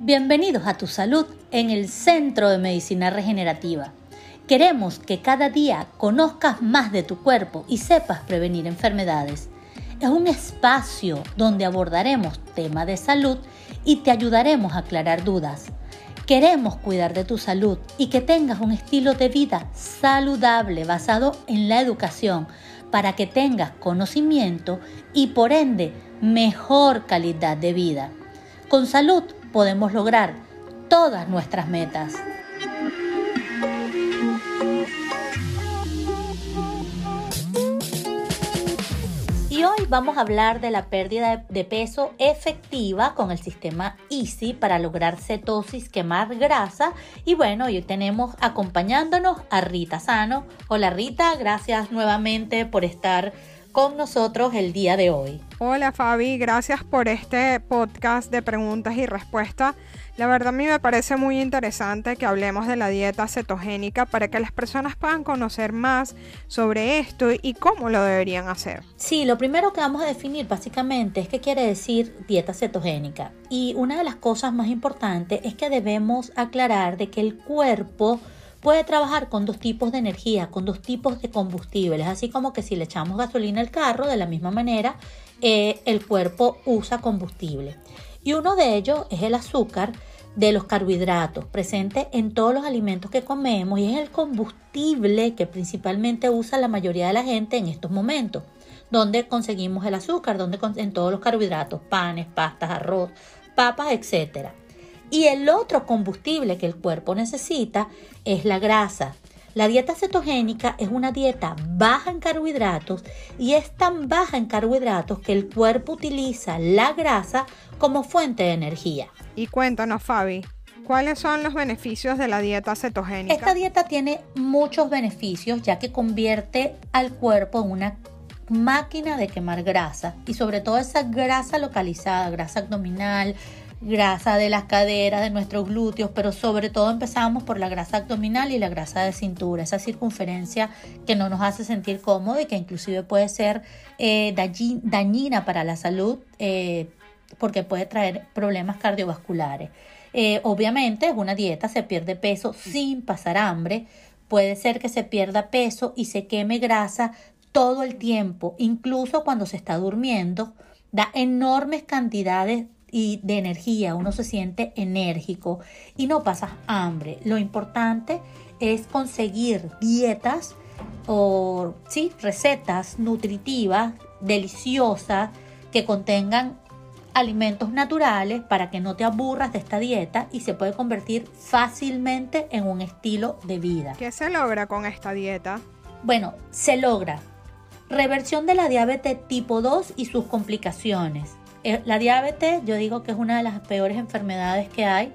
Bienvenidos a Tu Salud en el Centro de Medicina Regenerativa. Queremos que cada día conozcas más de tu cuerpo y sepas prevenir enfermedades. Es un espacio donde abordaremos temas de salud y te ayudaremos a aclarar dudas. Queremos cuidar de tu salud y que tengas un estilo de vida saludable basado en la educación para que tengas conocimiento y por ende mejor calidad de vida. Con salud podemos lograr todas nuestras metas. Y hoy vamos a hablar de la pérdida de peso efectiva con el sistema Easy para lograr cetosis, quemar grasa. Y bueno, hoy tenemos acompañándonos a Rita Sano. Hola Rita, gracias nuevamente por estar con nosotros el día de hoy. Hola Fabi, gracias por este podcast de preguntas y respuestas. La verdad a mí me parece muy interesante que hablemos de la dieta cetogénica para que las personas puedan conocer más sobre esto y cómo lo deberían hacer. Sí, lo primero que vamos a definir básicamente es qué quiere decir dieta cetogénica. Y una de las cosas más importantes es que debemos aclarar de que el cuerpo puede trabajar con dos tipos de energía, con dos tipos de combustibles, así como que si le echamos gasolina al carro, de la misma manera eh, el cuerpo usa combustible. Y uno de ellos es el azúcar de los carbohidratos, presente en todos los alimentos que comemos y es el combustible que principalmente usa la mayoría de la gente en estos momentos. Donde conseguimos el azúcar, donde en todos los carbohidratos, panes, pastas, arroz, papas, etcétera. Y el otro combustible que el cuerpo necesita es la grasa. La dieta cetogénica es una dieta baja en carbohidratos y es tan baja en carbohidratos que el cuerpo utiliza la grasa como fuente de energía. Y cuéntanos, Fabi, ¿cuáles son los beneficios de la dieta cetogénica? Esta dieta tiene muchos beneficios ya que convierte al cuerpo en una máquina de quemar grasa y sobre todo esa grasa localizada, grasa abdominal, grasa de las caderas, de nuestros glúteos, pero sobre todo empezamos por la grasa abdominal y la grasa de cintura, esa circunferencia que no nos hace sentir cómodo y que inclusive puede ser eh, dañina para la salud eh, porque puede traer problemas cardiovasculares. Eh, obviamente, en una dieta se pierde peso sin pasar hambre, puede ser que se pierda peso y se queme grasa todo el tiempo, incluso cuando se está durmiendo, da enormes cantidades y de energía, uno se siente enérgico y no pasa hambre. Lo importante es conseguir dietas o sí, recetas nutritivas, deliciosas, que contengan alimentos naturales para que no te aburras de esta dieta y se puede convertir fácilmente en un estilo de vida. ¿Qué se logra con esta dieta? Bueno, se logra reversión de la diabetes tipo 2 y sus complicaciones, la diabetes yo digo que es una de las peores enfermedades que hay.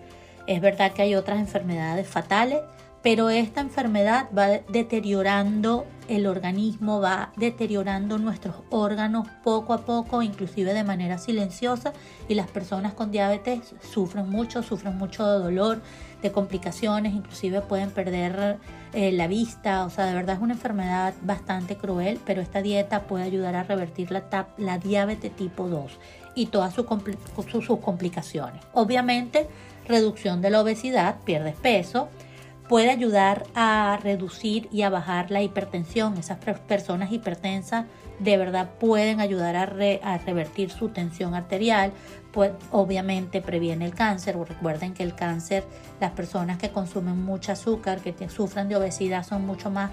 Es verdad que hay otras enfermedades fatales, pero esta enfermedad va deteriorando el organismo, va deteriorando nuestros órganos poco a poco, inclusive de manera silenciosa, y las personas con diabetes sufren mucho, sufren mucho de dolor, de complicaciones, inclusive pueden perder eh, la vista, o sea, de verdad es una enfermedad bastante cruel, pero esta dieta puede ayudar a revertir la, la diabetes tipo 2 y todas sus, sus complicaciones. Obviamente, reducción de la obesidad, pierdes peso, puede ayudar a reducir y a bajar la hipertensión. Esas personas hipertensas de verdad pueden ayudar a, revertir su tensión arterial. Pues obviamente previene el cáncer. Recuerden que el cáncer, las personas que consumen mucho azúcar, que sufren de obesidad, son mucho más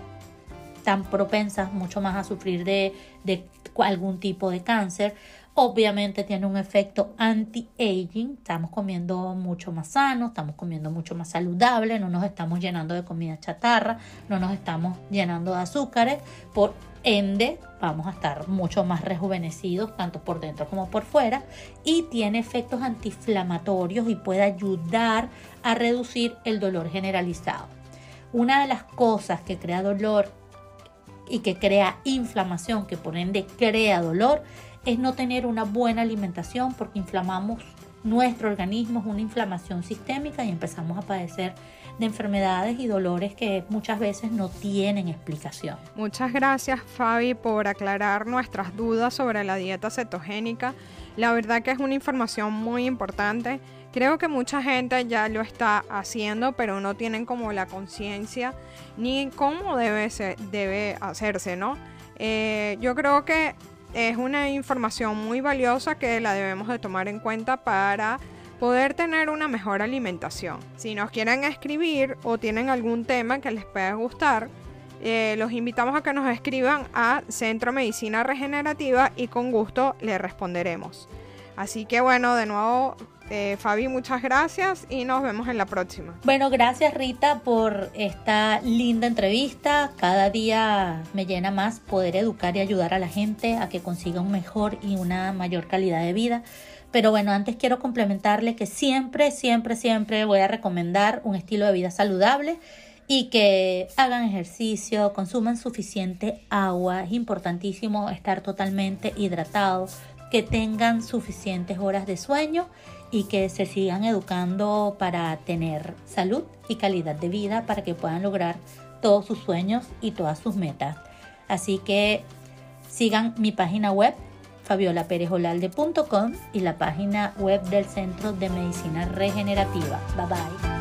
tan propensas, mucho más a sufrir de, de algún tipo de cáncer. Obviamente tiene un efecto anti-aging, estamos comiendo mucho más sano, estamos comiendo mucho más saludable, no nos estamos llenando de comida chatarra, no nos estamos llenando de azúcares, por ende vamos a estar mucho más rejuvenecidos tanto por dentro como por fuera y tiene efectos antiinflamatorios y puede ayudar a reducir el dolor generalizado. Una de las cosas que crea dolor y que crea inflamación, que por ende crea dolor, es no tener una buena alimentación porque inflamamos nuestro organismo, es una inflamación sistémica y empezamos a padecer de enfermedades y dolores que muchas veces no tienen explicación. Muchas gracias Fabi por aclarar nuestras dudas sobre la dieta cetogénica. La verdad que es una información muy importante Creo que mucha gente ya lo está haciendo, pero no tienen como la conciencia ni cómo debe, debe hacerse, ¿no? Eh, yo creo que es una información muy valiosa que la debemos de tomar en cuenta para poder tener una mejor alimentación. Si nos quieren escribir o tienen algún tema que les pueda gustar, eh, los invitamos a que nos escriban a Centro Medicina Regenerativa y con gusto les responderemos. Así que bueno, de nuevo, eh, Fabi, muchas gracias y nos vemos en la próxima. Bueno, gracias Rita por esta linda entrevista. Cada día me llena más poder educar y ayudar a la gente a que consiga un mejor y una mayor calidad de vida. Pero bueno, antes quiero complementarle que siempre, siempre, siempre voy a recomendar un estilo de vida saludable y que hagan ejercicio, consuman suficiente agua. Es importantísimo estar totalmente hidratado, que tengan suficientes horas de sueño y que se sigan educando para tener salud y calidad de vida para que puedan lograr todos sus sueños y todas sus metas. Así que sigan mi página web fabiolaperejolalde.com y la página web del Centro de Medicina Regenerativa. Bye bye.